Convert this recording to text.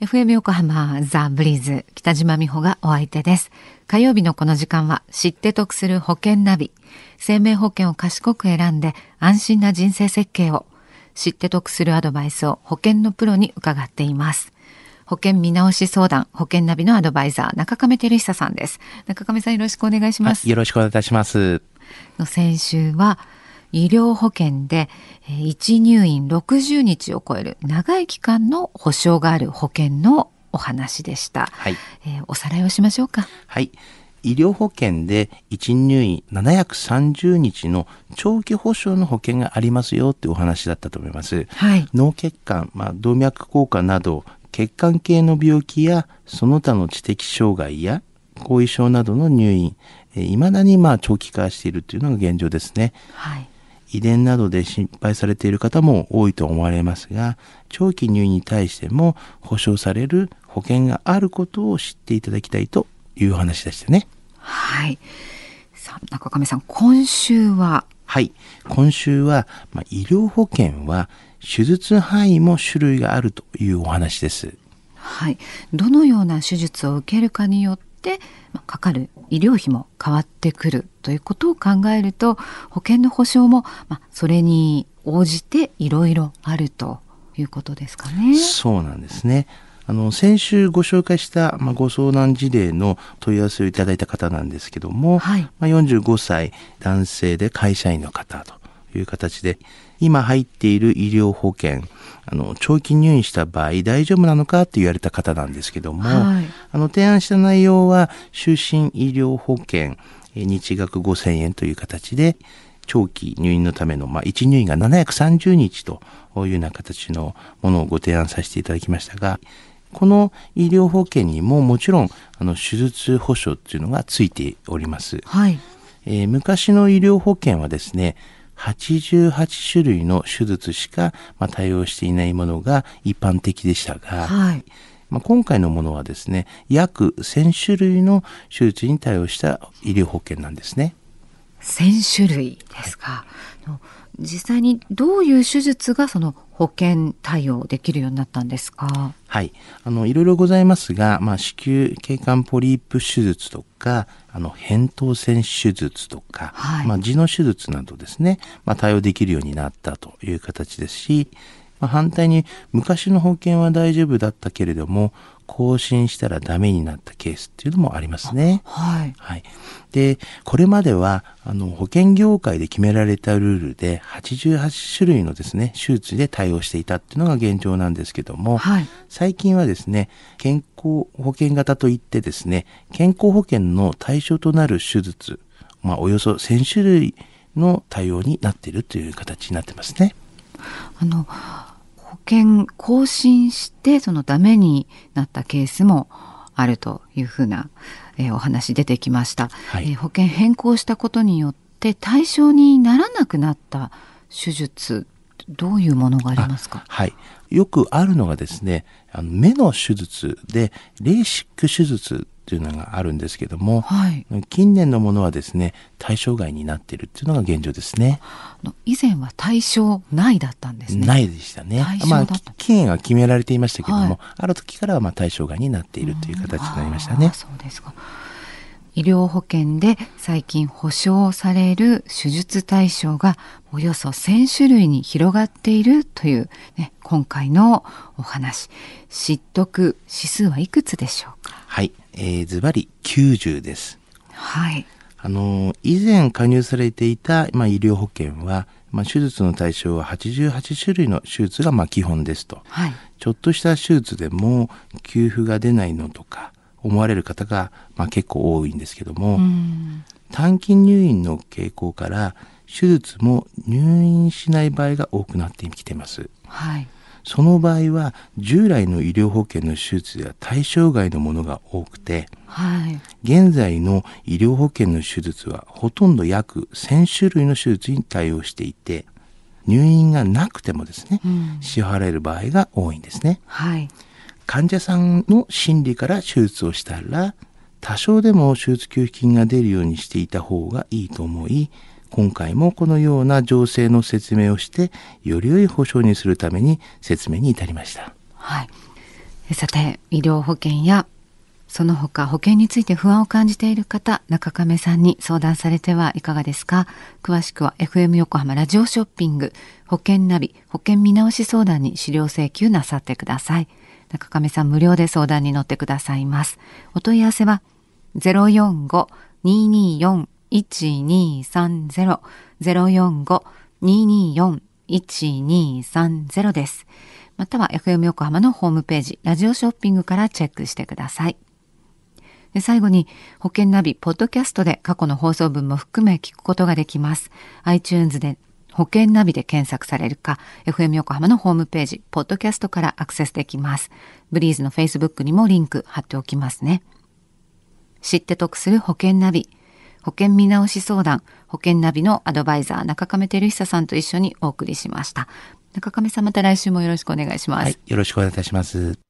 FM 横浜ザ・ブリーズ北島美穂がお相手です。火曜日のこの時間は知って得する保険ナビ。生命保険を賢く選んで安心な人生設計を知って得するアドバイスを保険のプロに伺っています。保険見直し相談、保険ナビのアドバイザー、中亀照久さんです。中亀さんよろしくお願いします。よろしくお願いいたします。の先週は、医療保険で1入院60日を超える長い期間の保障がある保険のお話でした、はい。えー、おさらいをしましょうか。はい。医療保険で1入院730日の長期保障の保険がありますよってお話だったと思います、はい、脳血管、まあ、動脈硬化など血管系の病気やその他の知的障害や後遺症などの入院いまだにまあ長期化しているというのが現状ですね。はい遺伝などで心配されている方も多いと思われますが、長期入院に対しても保証される保険があることを知っていただきたいという話でしたね。はい。さあ、中上さん、今週は？はい。今週は、まあ、医療保険は手術範囲も種類があるというお話です。はい。どのような手術を受けるかによって、まあ、かかる医療費も変わってくるということを考えると保険の保証も、まあ、それに応じていろいろあるということですかね。そうなんですね。あの先週ご紹介した、まあ、ご相談事例の問い合わせをいただいた方なんですけども、はい、まあ、45歳男性で会社員の方という形で今入っている医療保険あの長期入院した場合大丈夫なのかって言われた方なんですけども、はい、あの提案した内容は就寝医療保険日額5000円という形で長期入院のための、まあ、1入院が730日というような形のものをご提案させていただきましたがこの医療保険にももちろんあの手術保証っていうのがついております、はい。えー、昔の医療保険はですね88種類の手術しか、まあ、対応していないものが一般的でしたが、はい。まあ、今回のものはですね約1000種類の手術に対応した医療保険なんですね。1000種類ですか、はい、実際にどういう手術がその保険対応できるようになったんですか？はいあのいろいろございますが、まあ、子宮頸管ポリープ手術とかあの扁桃腺手術とか、はい、まあ、痔の手術などですね、まあ、対応できるようになったという形ですし、まあ、反対に昔の保険は大丈夫だったけれども更新したらダメになったケースっていうのもありますね。はい。はい。で、これまでは、あの、保険業界で決められたルールで、88種類のですね、手術で対応していたっていうのが現状なんですけども、はい、最近はですね、健康保険型といってですね、健康保険の対象となる手術、まあ、およそ1000種類の対応になっているという形になってますね。あの、険更新してそのダメになったケースもあるというふうな、えー、お話出てきました、はい、えー、保険変更したことによって対象にならなくなった手術どういうものがありますか？はい。よくあるのがですねあの目の手術でレーシック手術っていうのがあるんですけども、はい、近年のものはですね対象外になっているっていうのが現状ですね。以前は対象内だったんですね。ないでしたね。まあ期限は決められていましたけども、はい、ある時からはまあ対象外になっているという形になりましたね。そうですか。医療保険で最近保障される手術対象がおよそ1000種類に広がっているという、ね、今回のお話。知得指数はいくつでしょうか？はいえー、ズバリ90です。はい。あの、以前加入されていた、まあ、医療保険は、まあ、手術の対象は88種類の手術がまあ基本ですと、はい、ちょっとした手術でも給付が出ないのとか思われる方がまあ結構多いんですけども短期入院の傾向から手術も入院しない場合が多くなってきています。はいその場合は従来の医療保険の手術では対象外のものが多くて、はい、現在の医療保険の手術はほとんど約1000種類の手術に対応していて入院がなくてもですね、うん、支払える場合が多いんですね。はい、患者さんの心理から手術をしたら多少でも手術給付金が出るようにしていた方がいいと思い今回もこのような情勢の説明をしてより良い保障にするために説明に至りました。はいさて、医療保険やその他保険について不安を感じている方、中亀さんに相談されてはいかがですか？詳しくは FM 横浜ラジオショッピング、保険ナビ、保険見直し相談に資料請求なさってください。中亀さん無料で相談に乗ってくださいます。お問い合わせは045-224-1230 1230-045-224-1230です。または FM 横浜のホームページ、ラジオショッピングからチェックしてください。で最後に保険ナビ、ポッドキャストで過去の放送分も含め聞くことができます。iTunes で保険ナビで検索されるか、FM 横浜のホームページ、ポッドキャストからアクセスできます。ブリーズの Facebook にもリンク貼っておきますね。知って得する保険ナビ、保険見直し相談、保険ナビのアドバイザー、中亀照久さんと一緒にお送りしました。中亀さんまた来週もよろしくお願いします。はい、よろしくお願いいたします。